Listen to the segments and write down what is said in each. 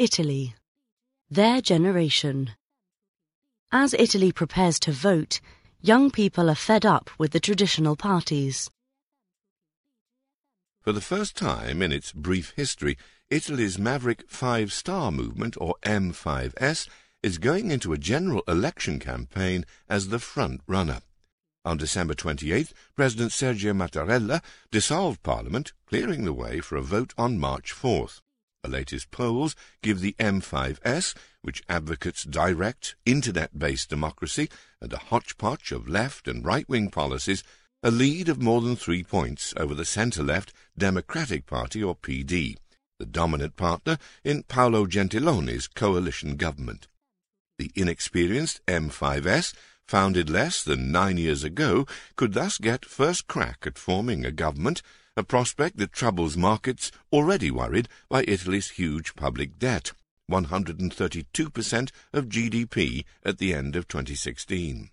Italy. Their generation. As Italy prepares to vote, young people are fed up with the traditional parties. For the first time in its brief history, Italy's maverick Five Star Movement, or M5S, is going into a general election campaign as the front runner. On December 28th, President Sergio Mattarella dissolved Parliament, clearing the way for a vote on March 4th. The latest polls give the M5S, which advocates direct, internet-based democracy and a hodgepodge of left and right-wing policies, a lead of more than three points over the centre-left Democratic Party, or PD, the dominant partner in Paolo Gentiloni's coalition government. The inexperienced M5S founded less than nine years ago, could thus get first crack at forming a government, a prospect that troubles markets already worried by Italy's huge public debt, 132% of GDP at the end of 2016.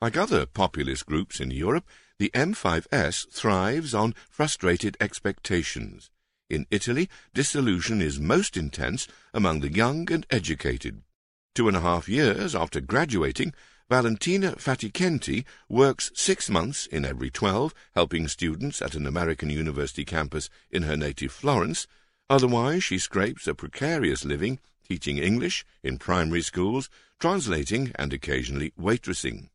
Like other populist groups in Europe, the M5S thrives on frustrated expectations. In Italy, disillusion is most intense among the young and educated. Two and a half years after graduating, Valentina Faticenti works six months in every twelve helping students at an American university campus in her native Florence. Otherwise, she scrapes a precarious living teaching English in primary schools, translating, and occasionally waitressing.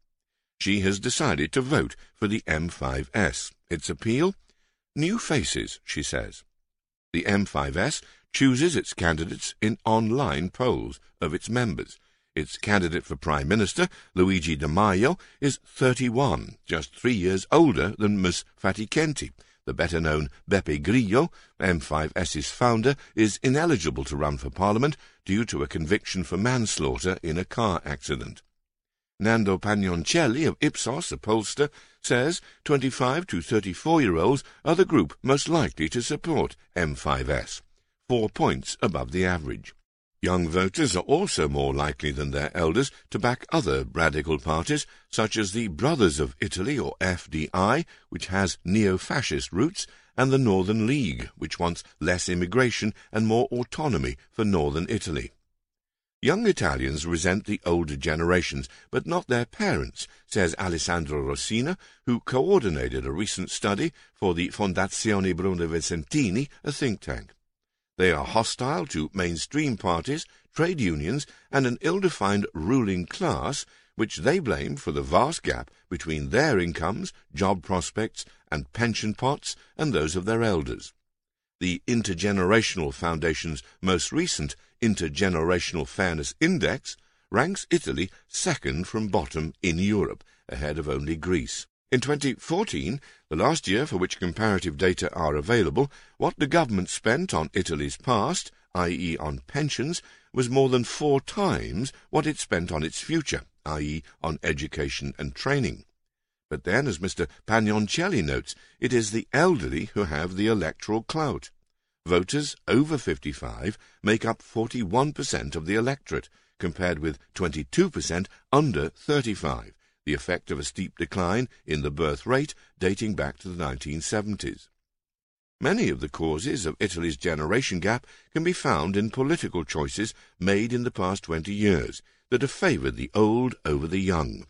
She has decided to vote for the M5S. Its appeal? New faces, she says. The M5S chooses its candidates in online polls of its members its candidate for Prime Minister, Luigi Di Maio, is 31, just three years older than Ms. Faticenti. The better-known Beppe Grillo, M5S's founder, is ineligible to run for Parliament due to a conviction for manslaughter in a car accident. Nando Pagnoncelli of Ipsos, a pollster, says 25 to 34-year-olds are the group most likely to support M5S, four points above the average. Young voters are also more likely than their elders to back other radical parties, such as the Brothers of Italy, or FDI, which has neo-fascist roots, and the Northern League, which wants less immigration and more autonomy for northern Italy. Young Italians resent the older generations, but not their parents, says Alessandro Rosina, who coordinated a recent study for the Fondazione Bruno Visentini, a think tank. They are hostile to mainstream parties, trade unions, and an ill-defined ruling class, which they blame for the vast gap between their incomes, job prospects, and pension pots and those of their elders. The Intergenerational Foundation's most recent Intergenerational Fairness Index ranks Italy second from bottom in Europe, ahead of only Greece. In 2014, the last year for which comparative data are available, what the government spent on Italy's past, i.e. on pensions, was more than four times what it spent on its future, i.e. on education and training. But then, as Mr. Pagnoncelli notes, it is the elderly who have the electoral clout. Voters over 55 make up 41% of the electorate, compared with 22% under 35 the effect of a steep decline in the birth rate dating back to the 1970s. Many of the causes of Italy's generation gap can be found in political choices made in the past 20 years that have favoured the old over the young.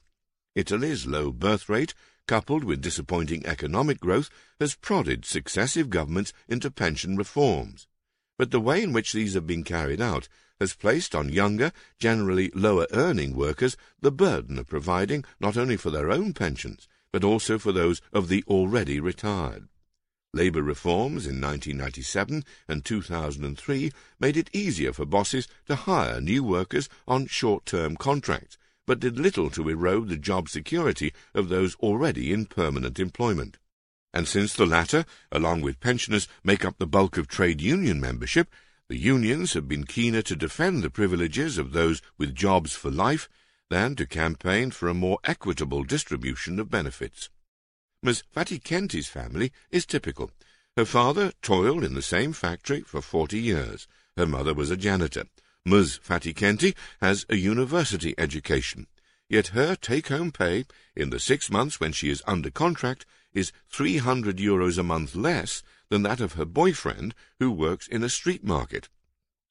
Italy's low birth rate, coupled with disappointing economic growth, has prodded successive governments into pension reforms. But the way in which these have been carried out has placed on younger, generally lower earning workers the burden of providing not only for their own pensions, but also for those of the already retired. Labour reforms in 1997 and 2003 made it easier for bosses to hire new workers on short-term contracts, but did little to erode the job security of those already in permanent employment. And since the latter, along with pensioners, make up the bulk of trade union membership, the unions have been keener to defend the privileges of those with jobs for life than to campaign for a more equitable distribution of benefits. Ms. Faticenti's family is typical. Her father toiled in the same factory for forty years. Her mother was a janitor. Ms. Faticenti has a university education. Yet her take-home pay, in the six months when she is under contract, is 300 euros a month less than that of her boyfriend who works in a street market.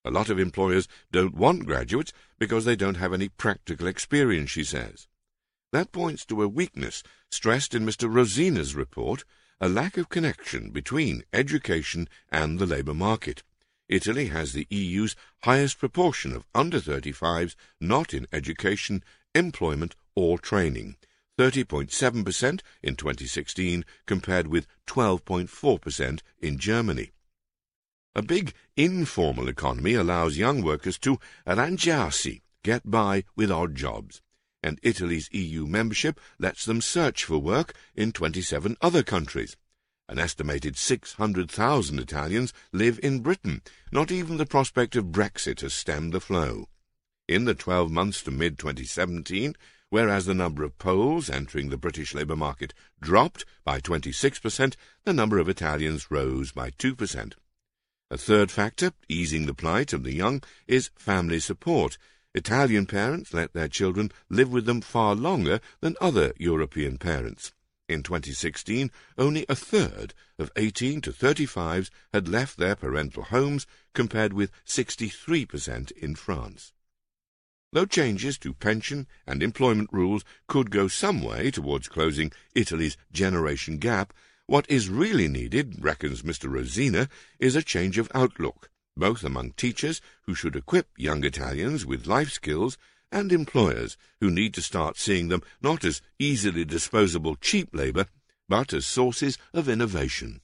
A lot of employers don't want graduates because they don't have any practical experience, she says. That points to a weakness stressed in Mr. Rosina's report, a lack of connection between education and the labour market. Italy has the EU's highest proportion of under 35s not in education, employment or training, 30.7% in 2016 compared with 12.4% in Germany. A big informal economy allows young workers to arrangiarsi, get by with odd jobs, and Italy's EU membership lets them search for work in 27 other countries. An estimated 600,000 Italians live in Britain. Not even the prospect of Brexit has stemmed the flow. In the 12 months to mid 2017, whereas the number of Poles entering the British labour market dropped by 26%, the number of Italians rose by 2%. A third factor, easing the plight of the young, is family support. Italian parents let their children live with them far longer than other European parents. In 2016, only a third of 18 to 35s had left their parental homes, compared with 63% in France. Though changes to pension and employment rules could go some way towards closing Italy's generation gap, what is really needed, reckons Mr. Rosina, is a change of outlook, both among teachers who should equip young Italians with life skills and employers who need to start seeing them not as easily disposable cheap labour, but as sources of innovation.